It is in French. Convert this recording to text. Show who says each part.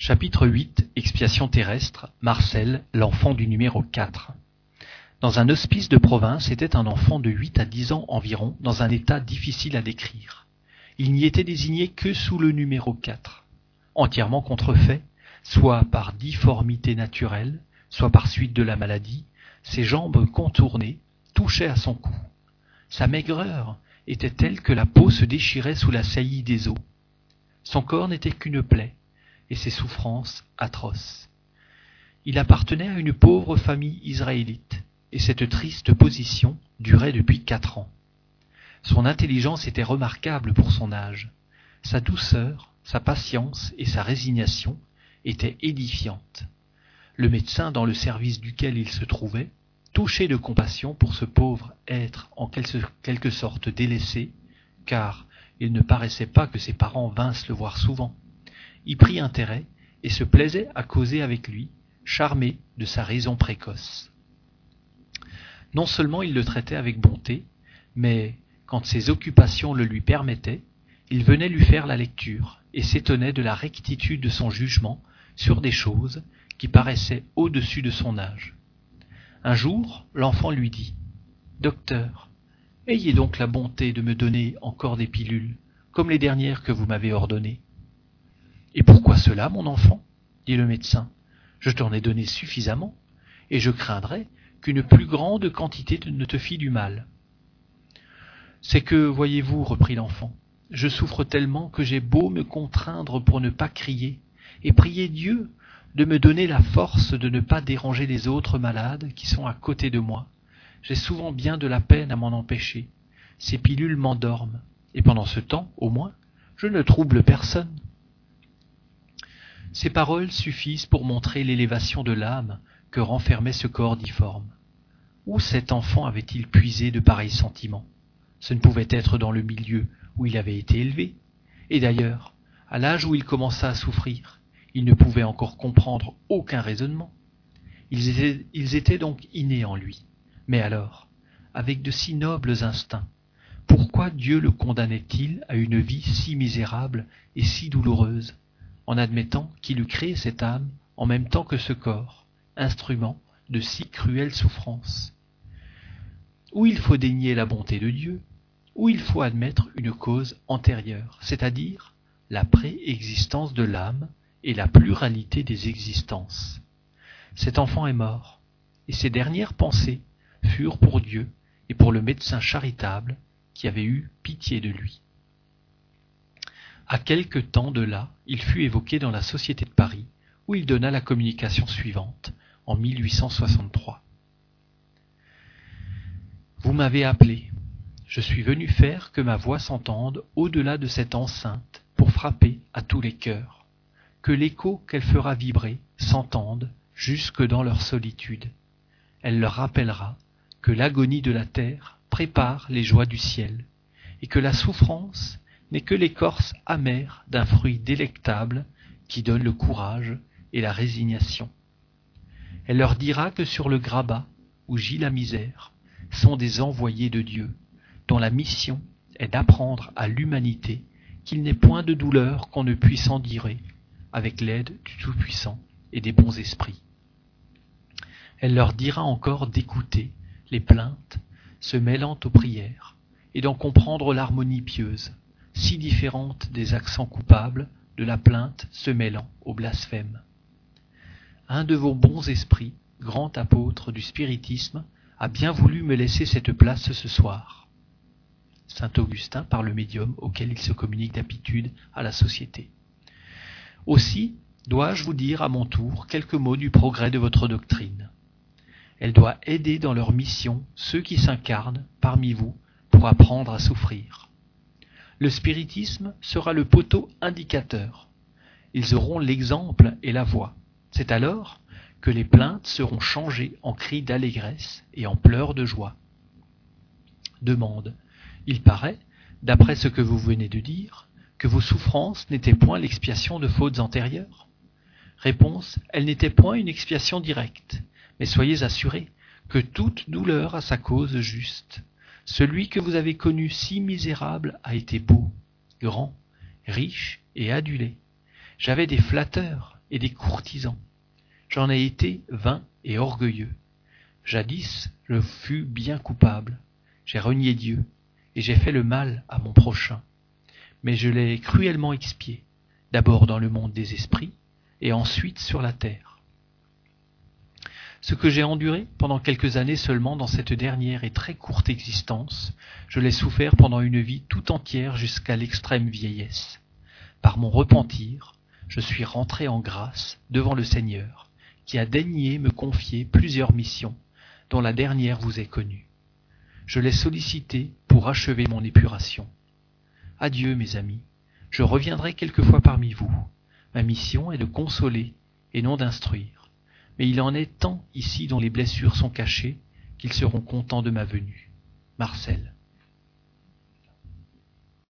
Speaker 1: Chapitre 8 Expiation terrestre Marcel, l'enfant du numéro 4 Dans un hospice de province était un enfant de 8 à 10 ans environ dans un état difficile à décrire. Il n'y était désigné que sous le numéro 4. Entièrement contrefait, soit par difformité naturelle, soit par suite de la maladie, ses jambes contournées touchaient à son cou. Sa maigreur était telle que la peau se déchirait sous la saillie des os. Son corps n'était qu'une plaie, et ses souffrances atroces. Il appartenait à une pauvre famille israélite, et cette triste position durait depuis quatre ans. Son intelligence était remarquable pour son âge. Sa douceur, sa patience et sa résignation étaient édifiantes. Le médecin dans le service duquel il se trouvait, touché de compassion pour ce pauvre être en quelque sorte délaissé, car il ne paraissait pas que ses parents vinssent le voir souvent, y prit intérêt et se plaisait à causer avec lui, charmé de sa raison précoce. Non seulement il le traitait avec bonté, mais quand ses occupations le lui permettaient, il venait lui faire la lecture et s'étonnait de la rectitude de son jugement sur des choses qui paraissaient au-dessus de son âge. Un jour, l'enfant lui dit Docteur, ayez donc la bonté de me donner encore des pilules, comme les dernières que vous m'avez ordonnées. Et pourquoi cela, mon enfant? dit le médecin. Je t'en ai donné suffisamment, et je craindrais qu'une plus grande quantité ne te fît du mal. C'est que, voyez-vous, reprit l'enfant, je souffre tellement que j'ai beau me contraindre pour ne pas crier, et prier Dieu de me donner la force de ne pas déranger les autres malades qui sont à côté de moi. J'ai souvent bien de la peine à m'en empêcher. Ces pilules m'endorment, et pendant ce temps, au moins, je ne trouble personne. Ces paroles suffisent pour montrer l'élévation de l'âme que renfermait ce corps difforme. Où cet enfant avait-il puisé de pareils sentiments? Ce ne pouvait être dans le milieu où il avait été élevé. Et d'ailleurs, à l'âge où il commença à souffrir, il ne pouvait encore comprendre aucun raisonnement. Ils étaient, ils étaient donc innés en lui. Mais alors, avec de si nobles instincts, pourquoi Dieu le condamnait-il à une vie si misérable et si douloureuse? En admettant qu'il eût créé cette âme en même temps que ce corps, instrument de si cruelles souffrances. Ou il faut dénier la bonté de Dieu, ou il faut admettre une cause antérieure, c'est-à-dire la préexistence de l'âme et la pluralité des existences. Cet enfant est mort, et ses dernières pensées furent pour Dieu et pour le médecin charitable qui avait eu pitié de lui. À quelque temps de là, il fut évoqué dans la Société de Paris, où il donna la communication suivante, en 1863. Vous m'avez appelé. Je suis venu faire que ma voix s'entende au-delà de cette enceinte pour frapper à tous les cœurs, que l'écho qu'elle fera vibrer s'entende jusque dans leur solitude. Elle leur rappellera que l'agonie de la terre prépare les joies du ciel, et que la souffrance n'est que l'écorce amère d'un fruit délectable qui donne le courage et la résignation. Elle leur dira que sur le grabat où gît la misère sont des envoyés de Dieu, dont la mission est d'apprendre à l'humanité qu'il n'est point de douleur qu'on ne puisse endurer avec l'aide du Tout-Puissant et des bons esprits. Elle leur dira encore d'écouter les plaintes se mêlant aux prières et d'en comprendre l'harmonie pieuse, si différente des accents coupables de la plainte se mêlant au blasphème. Un de vos bons esprits, grand apôtre du spiritisme, a bien voulu me laisser cette place ce soir. Saint Augustin par le médium auquel il se communique d'habitude à la société. Aussi, dois-je vous dire à mon tour quelques mots du progrès de votre doctrine. Elle doit aider dans leur mission ceux qui s'incarnent parmi vous pour apprendre à souffrir le spiritisme sera le poteau indicateur. Ils auront l'exemple et la voix. C'est alors que les plaintes seront changées en cris d'allégresse et en pleurs de joie. Demande. Il paraît, d'après ce que vous venez de dire, que vos souffrances n'étaient point l'expiation de fautes antérieures Réponse. Elle n'était point une expiation directe, mais soyez assurés que toute douleur a sa cause juste. Celui que vous avez connu si misérable a été beau, grand, riche et adulé. J'avais des flatteurs, et des courtisans. J'en ai été vain et orgueilleux. Jadis, je fus bien coupable. J'ai renié Dieu, et j'ai fait le mal à mon prochain. Mais je l'ai cruellement expié, d'abord dans le monde des esprits, et ensuite sur la terre. Ce que j'ai enduré pendant quelques années seulement dans cette dernière et très courte existence, je l'ai souffert pendant une vie tout entière jusqu'à l'extrême vieillesse. Par mon repentir, je suis rentré en grâce devant le Seigneur, qui a daigné me confier plusieurs missions, dont la dernière vous est connue. Je l'ai sollicité pour achever mon épuration. Adieu, mes amis, je reviendrai quelquefois parmi vous. Ma mission est de consoler et non d'instruire. Mais il en est tant ici dont les blessures sont cachées qu'ils seront contents de ma venue. Marcel.